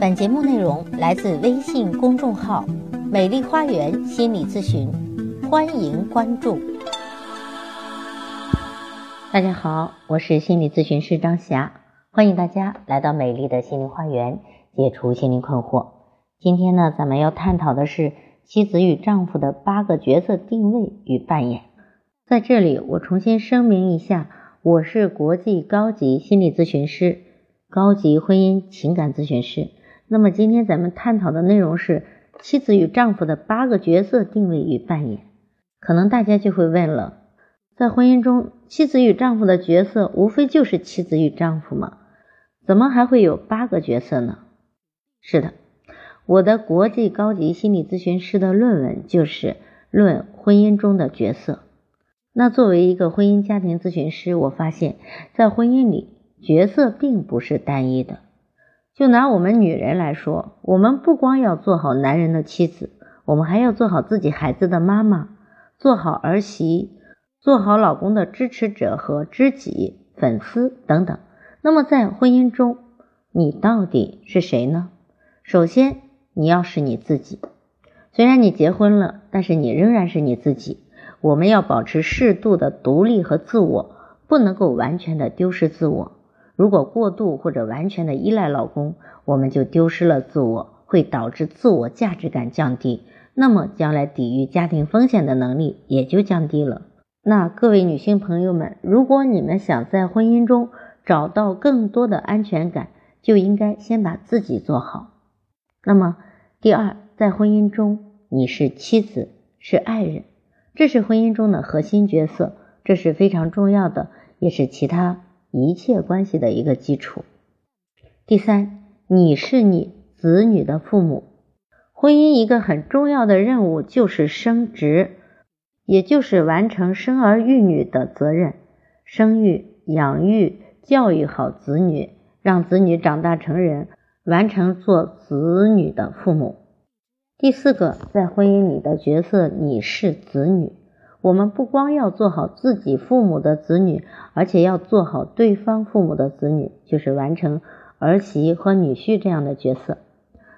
本节目内容来自微信公众号“美丽花园心理咨询”，欢迎关注。大家好，我是心理咨询师张霞，欢迎大家来到美丽的心灵花园，解除心灵困惑。今天呢，咱们要探讨的是妻子与丈夫的八个角色定位与扮演。在这里，我重新声明一下，我是国际高级心理咨询师。高级婚姻情感咨询师。那么今天咱们探讨的内容是妻子与丈夫的八个角色定位与扮演。可能大家就会问了，在婚姻中，妻子与丈夫的角色无非就是妻子与丈夫吗？怎么还会有八个角色呢？是的，我的国际高级心理咨询师的论文就是论婚姻中的角色。那作为一个婚姻家庭咨询师，我发现，在婚姻里。角色并不是单一的，就拿我们女人来说，我们不光要做好男人的妻子，我们还要做好自己孩子的妈妈，做好儿媳，做好老公的支持者和知己、粉丝等等。那么在婚姻中，你到底是谁呢？首先，你要是你自己。虽然你结婚了，但是你仍然是你自己。我们要保持适度的独立和自我，不能够完全的丢失自我。如果过度或者完全的依赖老公，我们就丢失了自我，会导致自我价值感降低，那么将来抵御家庭风险的能力也就降低了。那各位女性朋友们，如果你们想在婚姻中找到更多的安全感，就应该先把自己做好。那么，第二，在婚姻中你是妻子，是爱人，这是婚姻中的核心角色，这是非常重要的，也是其他。一切关系的一个基础。第三，你是你子女的父母。婚姻一个很重要的任务就是生殖，也就是完成生儿育女的责任，生育、养育、教育好子女，让子女长大成人，完成做子女的父母。第四个，在婚姻里的角色，你是子女。我们不光要做好自己父母的子女，而且要做好对方父母的子女，就是完成儿媳和女婿这样的角色。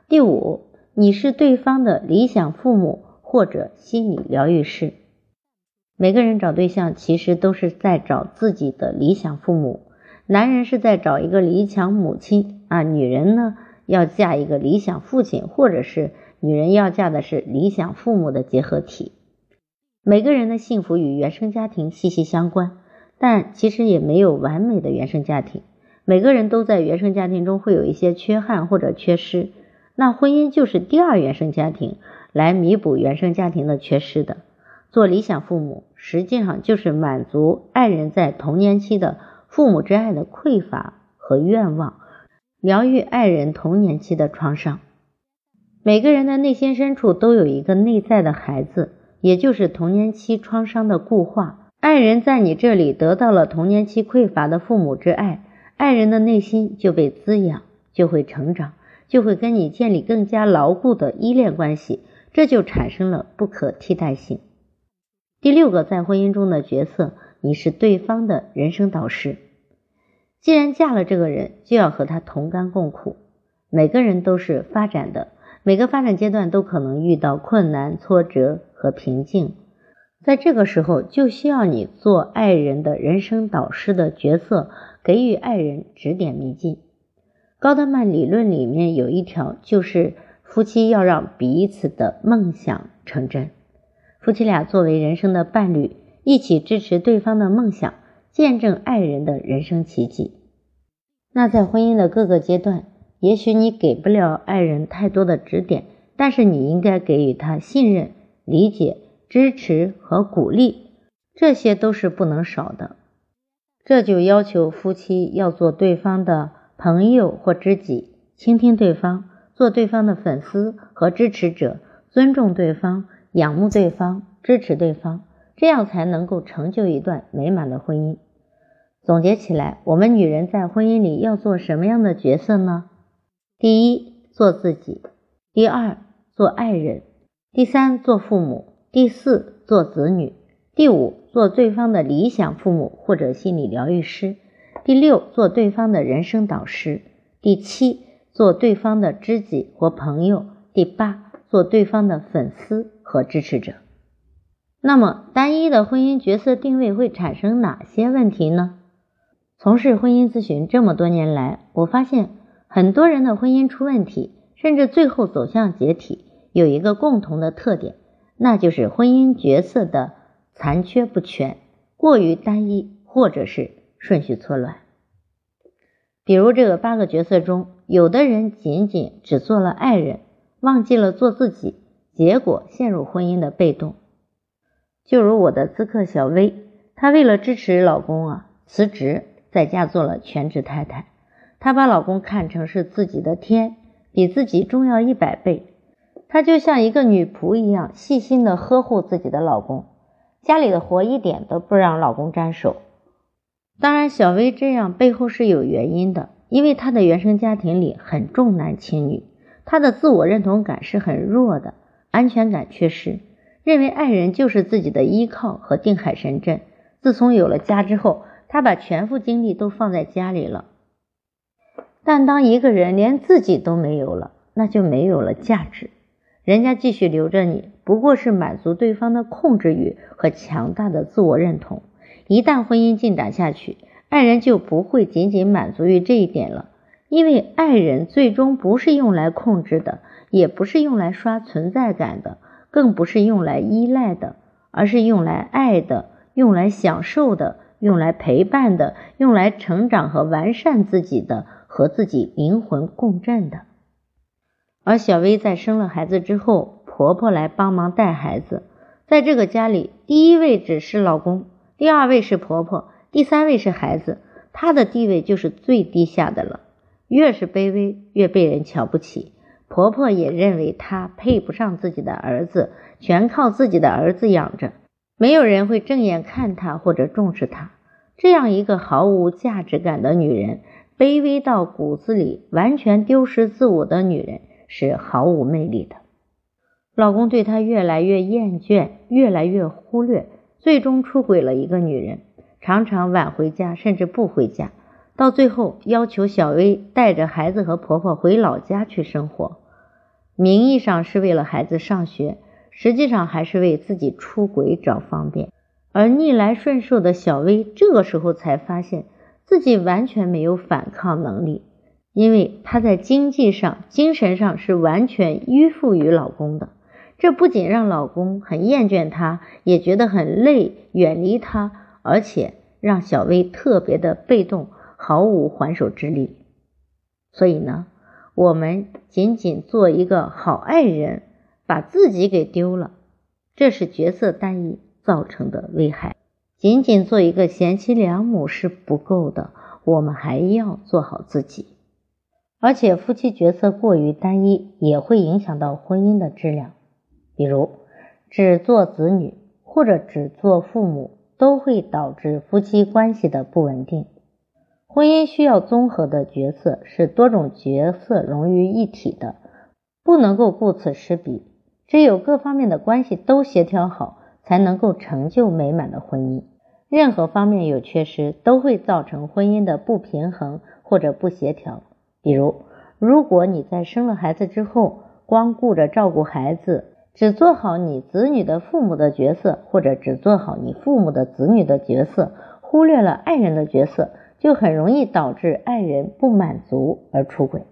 第五，你是对方的理想父母或者心理疗愈师。每个人找对象其实都是在找自己的理想父母，男人是在找一个理想母亲啊，女人呢要嫁一个理想父亲，或者是女人要嫁的是理想父母的结合体。每个人的幸福与原生家庭息息相关，但其实也没有完美的原生家庭。每个人都在原生家庭中会有一些缺憾或者缺失，那婚姻就是第二原生家庭，来弥补原生家庭的缺失的。做理想父母，实际上就是满足爱人在童年期的父母之爱的匮乏和愿望，疗愈爱人童年期的创伤。每个人的内心深处都有一个内在的孩子。也就是童年期创伤的固化，爱人在你这里得到了童年期匮乏的父母之爱，爱人的内心就被滋养，就会成长，就会跟你建立更加牢固的依恋关系，这就产生了不可替代性。第六个在婚姻中的角色，你是对方的人生导师。既然嫁了这个人，就要和他同甘共苦。每个人都是发展的，每个发展阶段都可能遇到困难挫折。和平静，在这个时候就需要你做爱人的人生导师的角色，给予爱人指点迷津。高德曼理论里面有一条，就是夫妻要让彼此的梦想成真。夫妻俩作为人生的伴侣，一起支持对方的梦想，见证爱人的人生奇迹。那在婚姻的各个阶段，也许你给不了爱人太多的指点，但是你应该给予他信任。理解、支持和鼓励，这些都是不能少的。这就要求夫妻要做对方的朋友或知己，倾听对方，做对方的粉丝和支持者，尊重对方，仰慕对方，支持对方，这样才能够成就一段美满的婚姻。总结起来，我们女人在婚姻里要做什么样的角色呢？第一，做自己；第二，做爱人。第三，做父母；第四，做子女；第五，做对方的理想父母或者心理疗愈师；第六，做对方的人生导师；第七，做对方的知己或朋友；第八，做对方的粉丝和支持者。那么，单一的婚姻角色定位会产生哪些问题呢？从事婚姻咨询这么多年来，我发现很多人的婚姻出问题，甚至最后走向解体，有一个共同的特点，那就是婚姻角色的残缺不全、过于单一，或者是顺序错乱。比如这个八个角色中，有的人仅仅只做了爱人，忘记了做自己，结果陷入婚姻的被动。就如我的咨客小薇，她为了支持老公啊，辞职在家做了全职太太。她把老公看成是自己的天，比自己重要一百倍。她就像一个女仆一样，细心的呵护自己的老公，家里的活一点都不让老公沾手。当然，小薇这样背后是有原因的，因为她的原生家庭里很重男轻女，她的自我认同感是很弱的，安全感缺失，认为爱人就是自己的依靠和定海神针。自从有了家之后，她把全副精力都放在家里了。但当一个人连自己都没有了，那就没有了价值。人家继续留着你，不过是满足对方的控制欲和强大的自我认同。一旦婚姻进展下去，爱人就不会仅仅满足于这一点了，因为爱人最终不是用来控制的，也不是用来刷存在感的，更不是用来依赖的，而是用来爱的，用来享受的，用来陪伴的，用来成长和完善自己的，和自己灵魂共振的。而小薇在生了孩子之后，婆婆来帮忙带孩子，在这个家里，第一位置是老公。第二位是婆婆，第三位是孩子，她的地位就是最低下的了。越是卑微，越被人瞧不起。婆婆也认为她配不上自己的儿子，全靠自己的儿子养着，没有人会正眼看她或者重视她。这样一个毫无价值感的女人，卑微到骨子里，完全丢失自我的女人，是毫无魅力的。老公对她越来越厌倦，越来越忽略。最终出轨了一个女人，常常晚回家，甚至不回家，到最后要求小薇带着孩子和婆婆回老家去生活，名义上是为了孩子上学，实际上还是为自己出轨找方便。而逆来顺受的小薇这个时候才发现自己完全没有反抗能力，因为她在经济上、精神上是完全依附于老公的。这不仅让老公很厌倦她，也觉得很累，远离她，而且让小薇特别的被动，毫无还手之力。所以呢，我们仅仅做一个好爱人，把自己给丢了，这是角色单一造成的危害。仅仅做一个贤妻良母是不够的，我们还要做好自己。而且夫妻角色过于单一，也会影响到婚姻的质量。比如，只做子女或者只做父母，都会导致夫妻关系的不稳定。婚姻需要综合的角色，是多种角色融于一体的，不能够顾此失彼。只有各方面的关系都协调好，才能够成就美满的婚姻。任何方面有缺失，都会造成婚姻的不平衡或者不协调。比如，如果你在生了孩子之后，光顾着照顾孩子，只做好你子女的父母的角色，或者只做好你父母的子女的角色，忽略了爱人的角色，就很容易导致爱人不满足而出轨。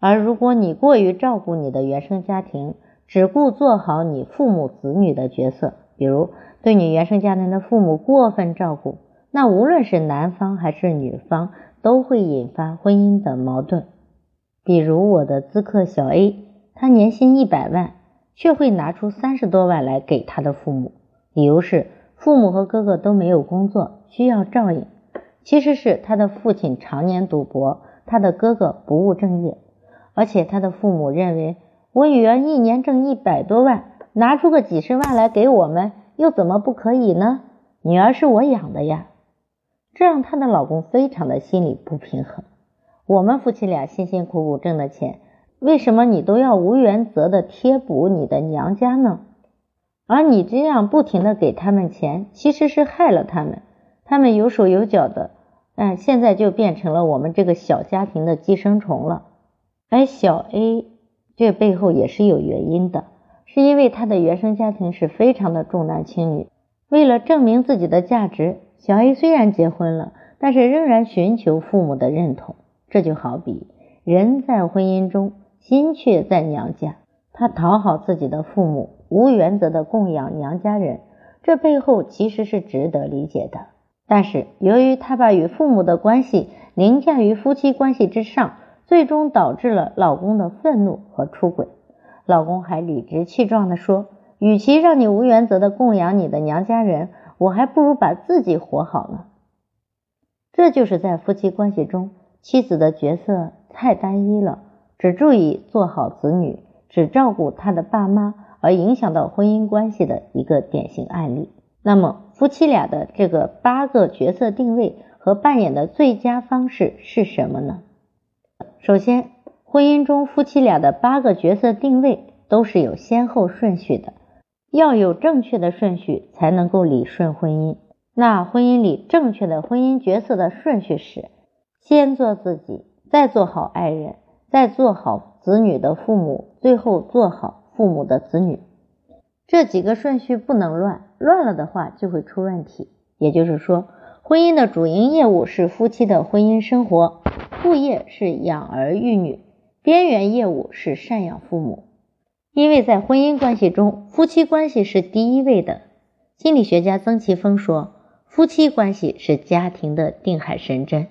而如果你过于照顾你的原生家庭，只顾做好你父母子女的角色，比如对你原生家庭的父母过分照顾，那无论是男方还是女方，都会引发婚姻的矛盾。比如我的咨客小 A，他年薪一百万。却会拿出三十多万来给他的父母，理由是父母和哥哥都没有工作，需要照应。其实是他的父亲常年赌博，他的哥哥不务正业，而且他的父母认为我女儿一年挣一百多万，拿出个几十万来给我们，又怎么不可以呢？女儿是我养的呀，这让她的老公非常的心里不平衡。我们夫妻俩辛辛苦苦挣的钱。为什么你都要无原则的贴补你的娘家呢？而你这样不停的给他们钱，其实是害了他们。他们有手有脚的，哎，现在就变成了我们这个小家庭的寄生虫了。而小 A 这背后也是有原因的，是因为他的原生家庭是非常的重男轻女。为了证明自己的价值，小 A 虽然结婚了，但是仍然寻求父母的认同。这就好比人在婚姻中，心却在娘家，他讨好自己的父母，无原则的供养娘家人，这背后其实是值得理解的。但是由于他把与父母的关系凌驾于夫妻关系之上，最终导致了老公的愤怒和出轨。老公还理直气壮地说。与其让你无原则的供养你的娘家人，我还不如把自己活好呢。这就是在夫妻关系中，妻子的角色太单一了，只注意做好子女，只照顾他的爸妈，而影响到婚姻关系的一个典型案例。那么，夫妻俩的这个八个角色定位和扮演的最佳方式是什么呢？首先，婚姻中夫妻俩的八个角色定位都是有先后顺序的。要有正确的顺序，才能够理顺婚姻。那婚姻里正确的婚姻角色的顺序是：先做自己，再做好爱人，再做好子女的父母，最后做好父母的子女。这几个顺序不能乱，乱了的话就会出问题。也就是说，婚姻的主营业务是夫妻的婚姻生活，副业是养儿育女，边缘业务是赡养父母。因为在婚姻关系中，夫妻关系是第一位的。心理学家曾奇峰说，夫妻关系是家庭的定海神针。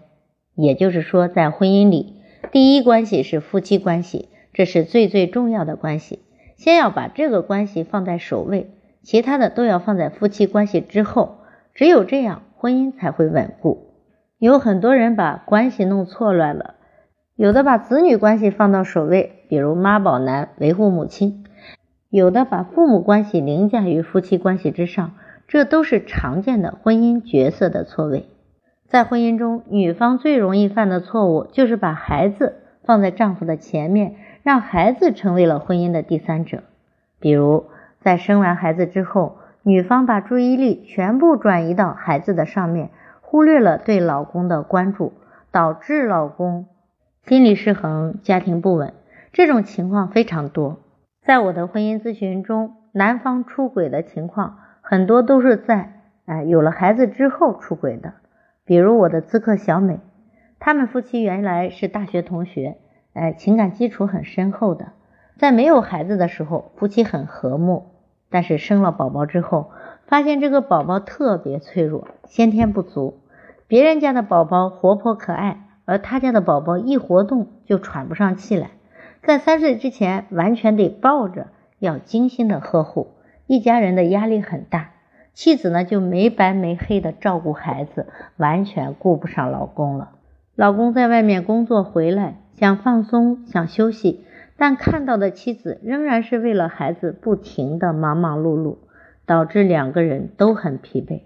也就是说，在婚姻里，第一关系是夫妻关系，这是最最重要的关系。先要把这个关系放在首位，其他的都要放在夫妻关系之后。只有这样，婚姻才会稳固。有很多人把关系弄错乱了。有的把子女关系放到首位，比如妈宝男维护母亲；有的把父母关系凌驾于夫妻关系之上，这都是常见的婚姻角色的错位。在婚姻中，女方最容易犯的错误就是把孩子放在丈夫的前面，让孩子成为了婚姻的第三者。比如，在生完孩子之后，女方把注意力全部转移到孩子的上面，忽略了对老公的关注，导致老公。心理失衡，家庭不稳，这种情况非常多。在我的婚姻咨询中，男方出轨的情况很多都是在哎有了孩子之后出轨的。比如我的咨客小美，他们夫妻原来是大学同学，哎情感基础很深厚的，在没有孩子的时候，夫妻很和睦。但是生了宝宝之后，发现这个宝宝特别脆弱，先天不足。别人家的宝宝活泼可爱。而他家的宝宝一活动就喘不上气来，在三岁之前完全得抱着，要精心的呵护，一家人的压力很大。妻子呢就没白没黑的照顾孩子，完全顾不上老公了。老公在外面工作回来想放松想休息，但看到的妻子仍然是为了孩子不停的忙忙碌碌，导致两个人都很疲惫。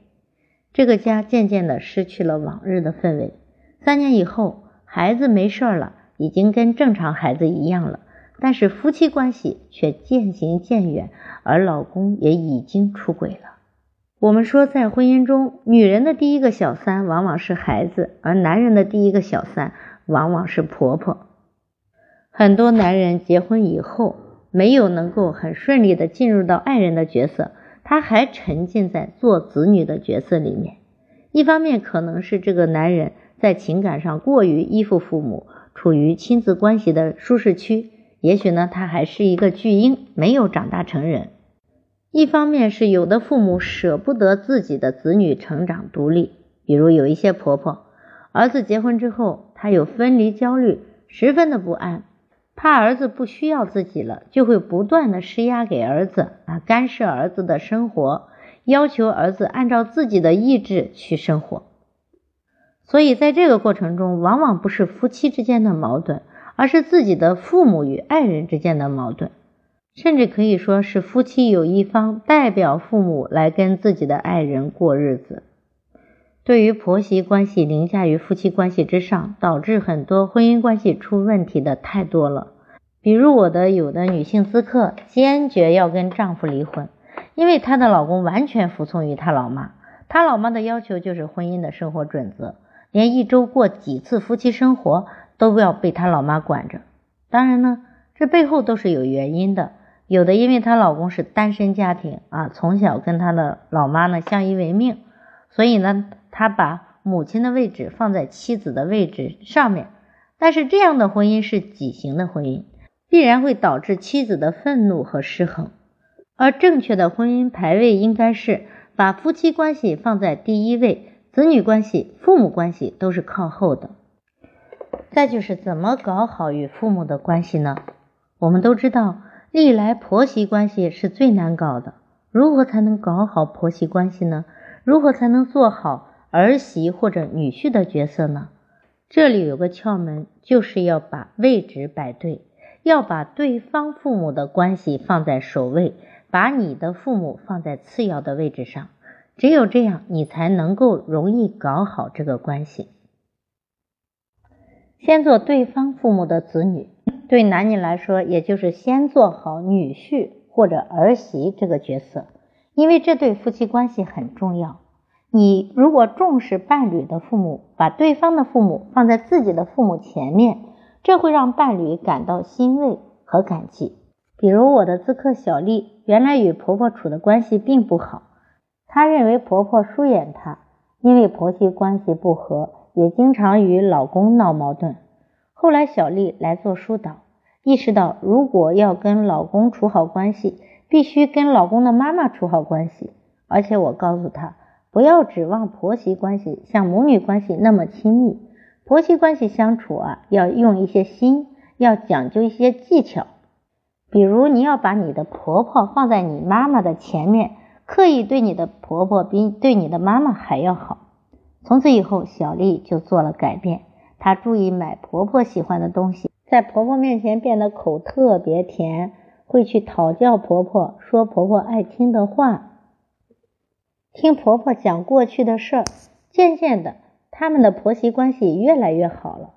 这个家渐渐的失去了往日的氛围。三年以后，孩子没事了，已经跟正常孩子一样了，但是夫妻关系却渐行渐远，而老公也已经出轨了。我们说，在婚姻中，女人的第一个小三往往是孩子，而男人的第一个小三往往是婆婆。很多男人结婚以后，没有能够很顺利的进入到爱人的角色，他还沉浸在做子女的角色里面。一方面，可能是这个男人。在情感上过于依附父母，处于亲子关系的舒适区，也许呢，他还是一个巨婴，没有长大成人。一方面是有的父母舍不得自己的子女成长独立，比如有一些婆婆，儿子结婚之后，她有分离焦虑，十分的不安，怕儿子不需要自己了，就会不断的施压给儿子啊，干涉儿子的生活，要求儿子按照自己的意志去生活。所以，在这个过程中，往往不是夫妻之间的矛盾，而是自己的父母与爱人之间的矛盾，甚至可以说是夫妻有一方代表父母来跟自己的爱人过日子。对于婆媳关系凌驾于夫妻关系之上，导致很多婚姻关系出问题的太多了。比如我的有的女性咨客坚决要跟丈夫离婚，因为她的老公完全服从于她老妈，她老妈的要求就是婚姻的生活准则。连一周过几次夫妻生活都不要被他老妈管着，当然呢，这背后都是有原因的。有的因为她老公是单身家庭啊，从小跟她的老妈呢相依为命，所以呢，他把母亲的位置放在妻子的位置上面。但是这样的婚姻是畸形的婚姻，必然会导致妻子的愤怒和失衡。而正确的婚姻排位应该是把夫妻关系放在第一位，子女关系、父母关系都是靠后的。再就是怎么搞好与父母的关系呢？我们都知道。历来婆媳关系是最难搞的，如何才能搞好婆媳关系呢？如何才能做好儿媳或者女婿的角色呢？这里有个窍门，就是要把位置摆对，要把对方父母的关系放在首位，把你的父母放在次要的位置上。只有这样，你才能够容易搞好这个关系。先做对方父母的子女。对男女来说，也就是先做好女婿或者儿媳这个角色，因为这对夫妻关系很重要。你如果重视伴侣的父母，把对方的父母放在自己的父母前面，这会让伴侣感到欣慰和感激。比如我的咨客小丽，原来与婆婆处的关系并不好，她认为婆婆疏远她，因为婆媳关系不和，也经常与老公闹矛盾。后来，小丽来做疏导，意识到如果要跟老公处好关系，必须跟老公的妈妈处好关系。而且我告诉她，不要指望婆媳关系像母女关系那么亲密，婆媳关系相处啊，要用一些心，要讲究一些技巧。比如，你要把你的婆婆放在你妈妈的前面，刻意对你的婆婆比对你的妈妈还要好。从此以后，小丽就做了改变。她注意买婆婆喜欢的东西，在婆婆面前变得口特别甜，会去讨教婆婆，说婆婆爱听的话，听婆婆讲过去的事儿。渐渐的，他们的婆媳关系越来越好了，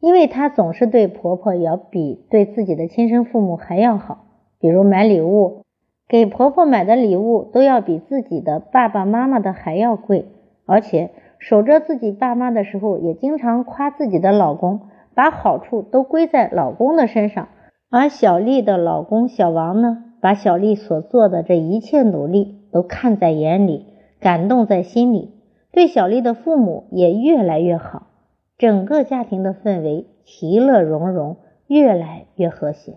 因为她总是对婆婆要比对自己的亲生父母还要好。比如买礼物，给婆婆买的礼物都要比自己的爸爸妈妈的还要贵，而且。守着自己爸妈的时候，也经常夸自己的老公，把好处都归在老公的身上。而小丽的老公小王呢，把小丽所做的这一切努力都看在眼里，感动在心里，对小丽的父母也越来越好，整个家庭的氛围其乐融融，越来越和谐。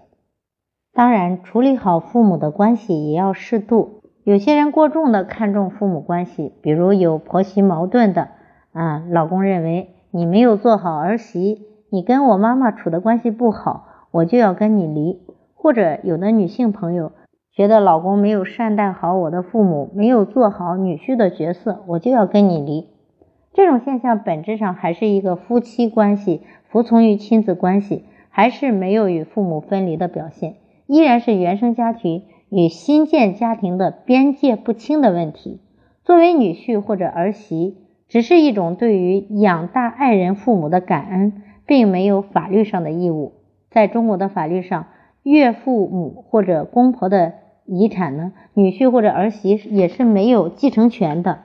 当然，处理好父母的关系也要适度。有些人过重的看重父母关系，比如有婆媳矛盾的啊，老公认为你没有做好儿媳，你跟我妈妈处的关系不好，我就要跟你离；或者有的女性朋友觉得老公没有善待好我的父母，没有做好女婿的角色，我就要跟你离。这种现象本质上还是一个夫妻关系服从于亲子关系，还是没有与父母分离的表现，依然是原生家庭。与新建家庭的边界不清的问题，作为女婿或者儿媳，只是一种对于养大爱人父母的感恩，并没有法律上的义务。在中国的法律上，岳父母或者公婆的遗产呢，女婿或者儿媳也是没有继承权的。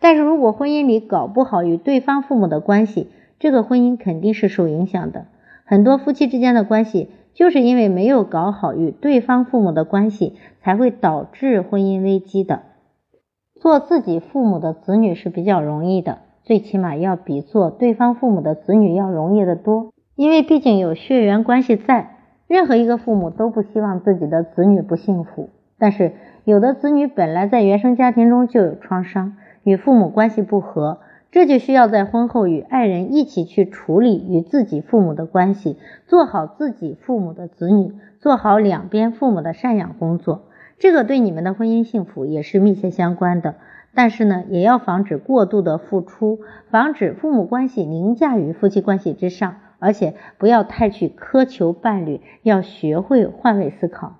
但是如果婚姻里搞不好与对方父母的关系，这个婚姻肯定是受影响的。很多夫妻之间的关系。就是因为没有搞好与对方父母的关系，才会导致婚姻危机的。做自己父母的子女是比较容易的，最起码要比做对方父母的子女要容易得多。因为毕竟有血缘关系在，任何一个父母都不希望自己的子女不幸福。但是有的子女本来在原生家庭中就有创伤，与父母关系不和。这就需要在婚后与爱人一起去处理与自己父母的关系，做好自己父母的子女，做好两边父母的赡养工作。这个对你们的婚姻幸福也是密切相关的。但是呢，也要防止过度的付出，防止父母关系凌驾于夫妻关系之上，而且不要太去苛求伴侣，要学会换位思考。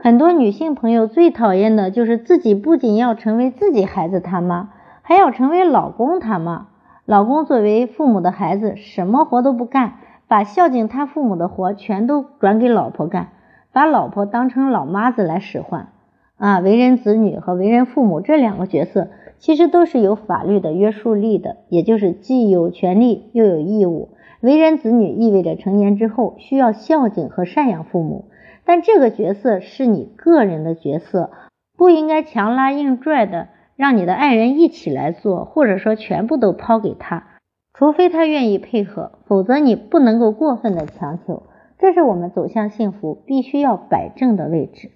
很多女性朋友最讨厌的就是自己不仅要成为自己孩子他妈。还要成为老公他妈，老公作为父母的孩子，什么活都不干，把孝敬他父母的活全都转给老婆干，把老婆当成老妈子来使唤。啊，为人子女和为人父母这两个角色，其实都是有法律的约束力的，也就是既有权利又有义务。为人子女意味着成年之后需要孝敬和赡养父母，但这个角色是你个人的角色，不应该强拉硬拽的让你的爱人一起来做，或者说全部都抛给他，除非他愿意配合，否则你不能够过分的强求。这是我们走向幸福必须要摆正的位置。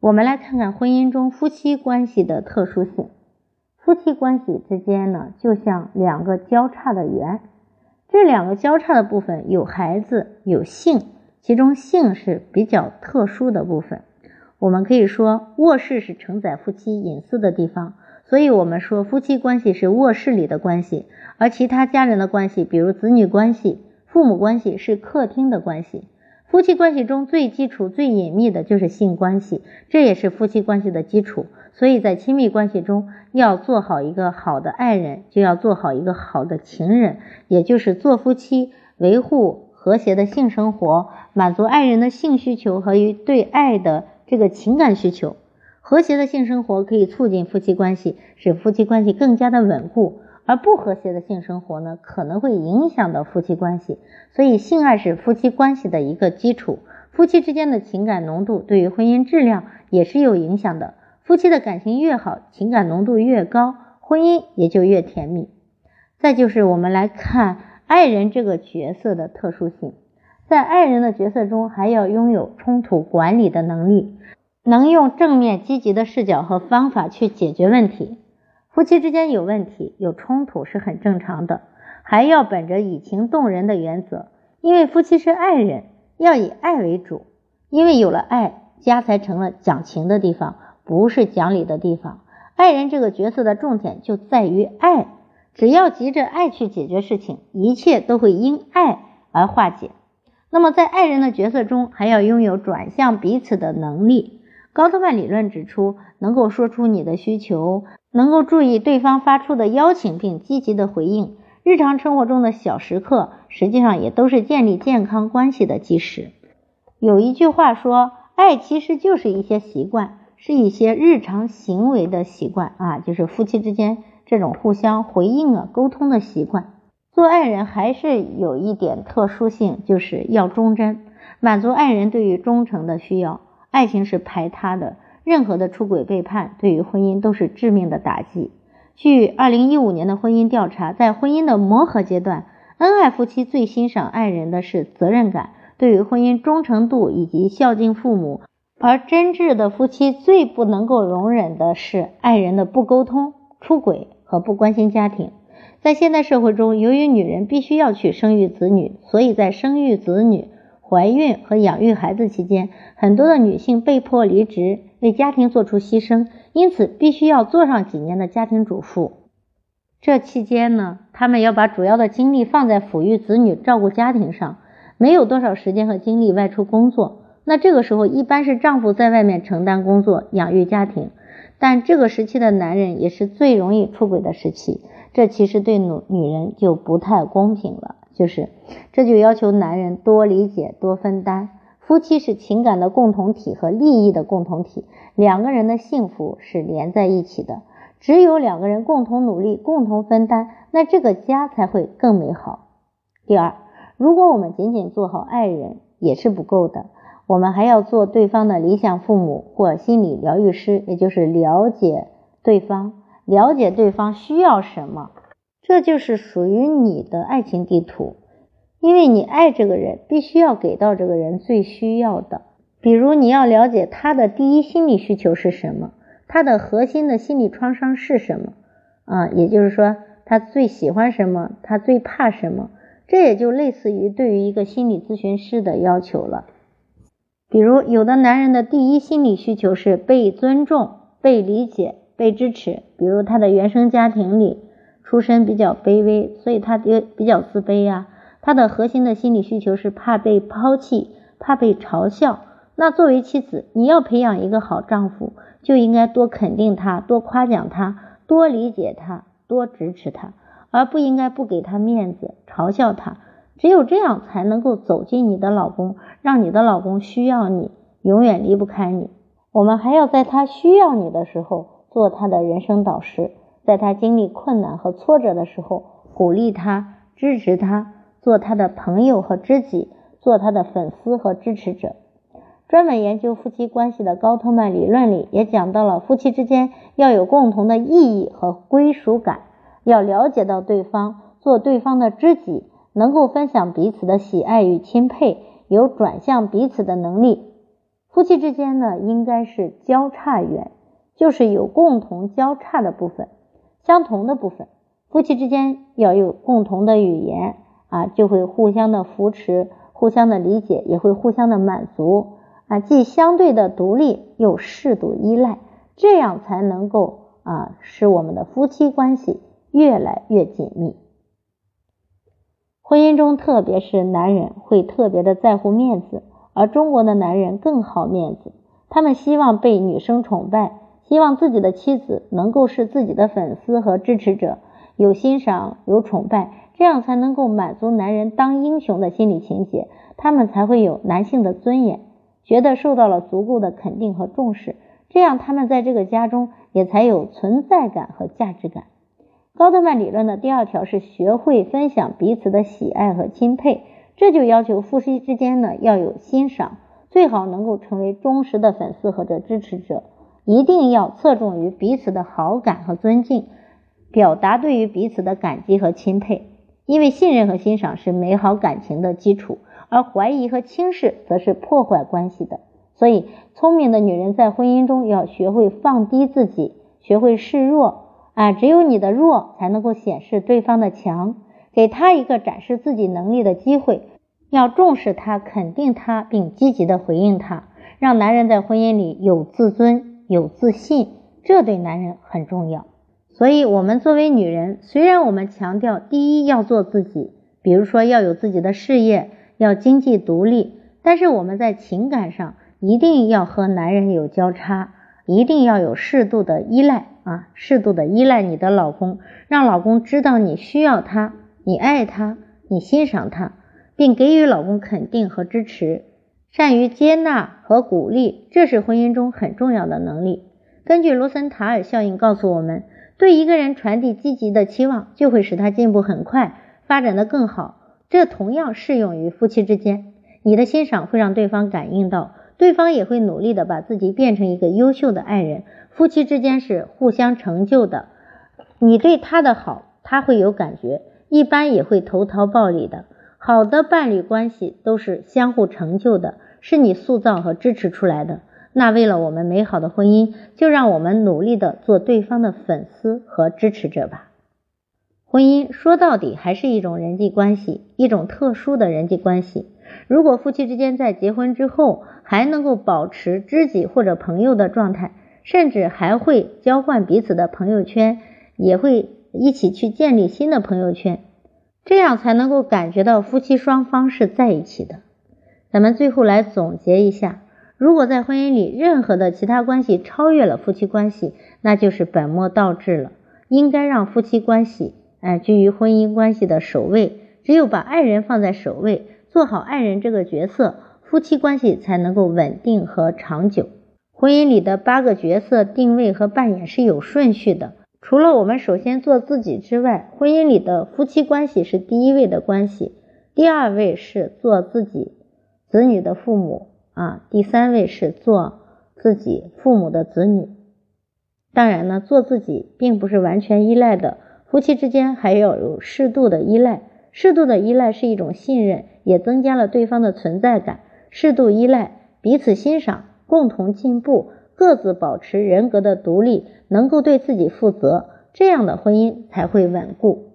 我们来看看婚姻中夫妻关系的特殊性。夫妻关系之间呢，就像两个交叉的圆，这两个交叉的部分有孩子，有性，其中性是比较特殊的部分。我们可以说，卧室是承载夫妻隐私的地方，所以我们说夫妻关系是卧室里的关系，而其他家人的关系，比如子女关系、父母关系，是客厅的关系。夫妻关系中最基础、最隐秘的就是性关系，这也是夫妻关系的基础。所以在亲密关系中，要做好一个好的爱人，就要做好一个好的情人，也就是做夫妻，维护和谐的性生活，满足爱人的性需求和与对爱的这个情感需求。和谐的性生活可以促进夫妻关系，使夫妻关系更加的稳固；而不和谐的性生活呢，可能会影响到夫妻关系。所以，性爱是夫妻关系的一个基础，夫妻之间的情感浓度对于婚姻质量也是有影响的。夫妻的感情越好，情感浓度越高，婚姻也就越甜蜜。再就是我们来看爱人这个角色的特殊性，在爱人的角色中，还要拥有冲突管理的能力，能用正面积极的视角和方法去解决问题。夫妻之间有问题、有冲突是很正常的，还要本着以情动人的原则，因为夫妻是爱人，要以爱为主，因为有了爱，家才成了讲情的地方。不是讲理的地方，爱人这个角色的重点就在于爱。只要急着爱去解决事情，一切都会因爱而化解。那么在爱人的角色中，还要拥有转向彼此的能力。高特曼理论指出，能够说出你的需求，能够注意对方发出的邀请并积极的回应，日常生活中的小时刻，实际上也都是建立健康关系的基石。有一句话说，爱其实就是一些习惯。是一些日常行为的习惯啊，就是夫妻之间这种互相回应啊、沟通的习惯。做爱人还是有一点特殊性，就是要忠贞，满足爱人对于忠诚的需要。爱情是排他的，任何的出轨背叛对于婚姻都是致命的打击。据二零一五年的婚姻调查，在婚姻的磨合阶段，恩爱夫妻最欣赏爱人的是责任感，对于婚姻忠诚度以及孝敬父母。而真挚的夫妻最不能够容忍的是爱人的不沟通、出轨和不关心家庭。在现代社会中，由于女人必须要去生育子女，所以在生育子女、怀孕和养育孩子期间，很多的女性被迫离职，为家庭做出牺牲，因此必须要做上几年的家庭主妇。这期间呢，她们要把主要的精力放在抚育子女、照顾家庭上，没有多少时间和精力外出工作。那这个时候一般是丈夫在外面承担工作，养育家庭，但这个时期的男人也是最容易出轨的时期，这其实对女女人就不太公平了，就是这就要求男人多理解、多分担。夫妻是情感的共同体和利益的共同体，两个人的幸福是连在一起的，只有两个人共同努力、共同分担，那这个家才会更美好。第二，如果我们仅仅做好爱人也是不够的。我们还要做对方的理想父母或心理疗愈师，也就是了解对方，了解对方需要什么，这就是属于你的爱情地图。因为你爱这个人，必须要给到这个人最需要的。比如你要了解他的第一心理需求是什么，他的核心的心理创伤是什么啊？也就是说，他最喜欢什么，他最怕什么？这也就类似于对于一个心理咨询师的要求了。比如，有的男人的第一心理需求是被尊重、被理解、被支持。比如，他的原生家庭里出身比较卑微，所以他比比较自卑呀。他的核心的心理需求是怕被抛弃、怕被嘲笑。那作为妻子，你要培养一个好丈夫，就应该多肯定他、多夸奖他、多理解他、多支持他，而不应该不给他面子、嘲笑他。只有这样才能够走进你的老公，让你的老公需要你，永远离不开你。我们还要在他需要你的时候做他的人生导师，在他经历困难和挫折的时候鼓励他、支持他，做他的朋友和知己，做他的粉丝和支持者。专门研究夫妻关系的高特曼理论里也讲到了，夫妻之间要有共同的意义和归属感，要了解到对方，做对方的知己，能够分享彼此的喜爱与钦佩，有转向彼此的能力。夫妻之间呢，应该是交叉缘，就是有共同交叉的部分，相同的部分。夫妻之间要有共同的语言啊，就会互相的扶持，互相的理解，也会互相的满足。啊，既相对的独立又适度依赖，这样才能够啊使我们的夫妻关系越来越紧密。婚姻中，特别是男人会特别的在乎面子，而中国的男人更好面子，他们希望被女生崇拜，希望自己的妻子能够是自己的粉丝和支持者，有欣赏有崇拜，这样才能够满足男人当英雄的心理情节，他们才会有男性的尊严。觉得受到了足够的肯定和重视，这样他们在这个家中也才有存在感和价值感。高德曼理论的第二条是学会分享彼此的喜爱和钦佩，这就要求夫妻之间呢要有欣赏，最好能够成为忠实的粉丝或者支持者，一定要侧重于彼此的好感和尊敬，表达对于彼此的感激和钦佩，因为信任和欣赏是美好感情的基础。而怀疑和轻视则是破坏关系的，所以聪明的女人在婚姻中要学会放低自己，学会示弱。啊，只有你的弱才能够显示对方的强，给他一个展示自己能力的机会，要重视他，肯定他，并积极的回应他，让男人在婚姻里有自尊、有自信，这对男人很重要。所以，我们作为女人，虽然我们强调第一要做自己，比如说要有自己的事业。要经济独立，但是我们在情感上一定要和男人有交叉，一定要有适度的依赖啊，适度的依赖你的老公，让老公知道你需要他，你爱他，你欣赏他，并给予老公肯定和支持，善于接纳和鼓励，这是婚姻中很重要的能力。根据罗森塔尔效应告诉我们，对一个人传递积极的期望，就会使他进步很快，发展的更好。这同样适用于夫妻之间，你的欣赏会让对方感应到，对方也会努力的把自己变成一个优秀的爱人。夫妻之间是互相成就的，你对他的好，他会有感觉，一般也会投桃报李的。好的伴侣关系都是相互成就的，是你塑造和支持出来的。那为了我们美好的婚姻，就让我们努力的做对方的粉丝和支持者吧。婚姻说到底还是一种人际关系，一种特殊的人际关系。如果夫妻之间在结婚之后还能够保持知己或者朋友的状态，甚至还会交换彼此的朋友圈，也会一起去建立新的朋友圈，这样才能够感觉到夫妻双方是在一起的。咱们最后来总结一下：如果在婚姻里任何的其他关系超越了夫妻关系，那就是本末倒置了。应该让夫妻关系。哎，居于婚姻关系的首位，只有把爱人放在首位，做好爱人这个角色，夫妻关系才能够稳定和长久。婚姻里的八个角色定位和扮演是有顺序的，除了我们首先做自己之外，婚姻里的夫妻关系是第一位的关系，第二位是做自己子女的父母啊，第三位是做自己父母的子女。当然呢，做自己并不是完全依赖的。夫妻之间还要有适度的依赖，适度的依赖是一种信任，也增加了对方的存在感。适度依赖，彼此欣赏，共同进步，各自保持人格的独立，能够对自己负责，这样的婚姻才会稳固。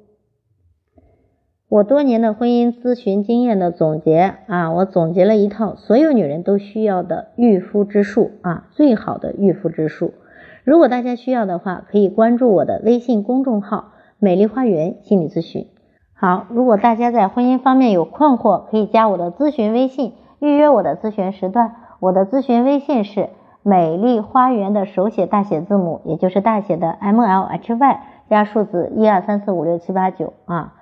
我多年的婚姻咨询经验的总结啊，我总结了一套所有女人都需要的御夫之术啊，最好的御夫之术。如果大家需要的话，可以关注我的微信公众号。美丽花园心理咨询，好。如果大家在婚姻方面有困惑，可以加我的咨询微信，预约我的咨询时段。我的咨询微信是美丽花园的手写大写字母，也就是大写的 M L H Y 加数字一二三四五六七八九啊，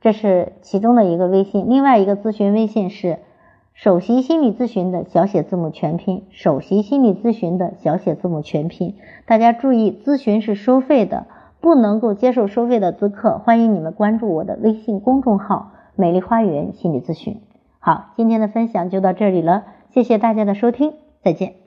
这是其中的一个微信。另外一个咨询微信是首席心理咨询的小写字母全拼，首席心理咨询的小写字母全拼。大家注意，咨询是收费的。不能够接受收费的咨客，欢迎你们关注我的微信公众号“美丽花园心理咨询。好，今天的分享就到这里了，谢谢大家的收听，再见。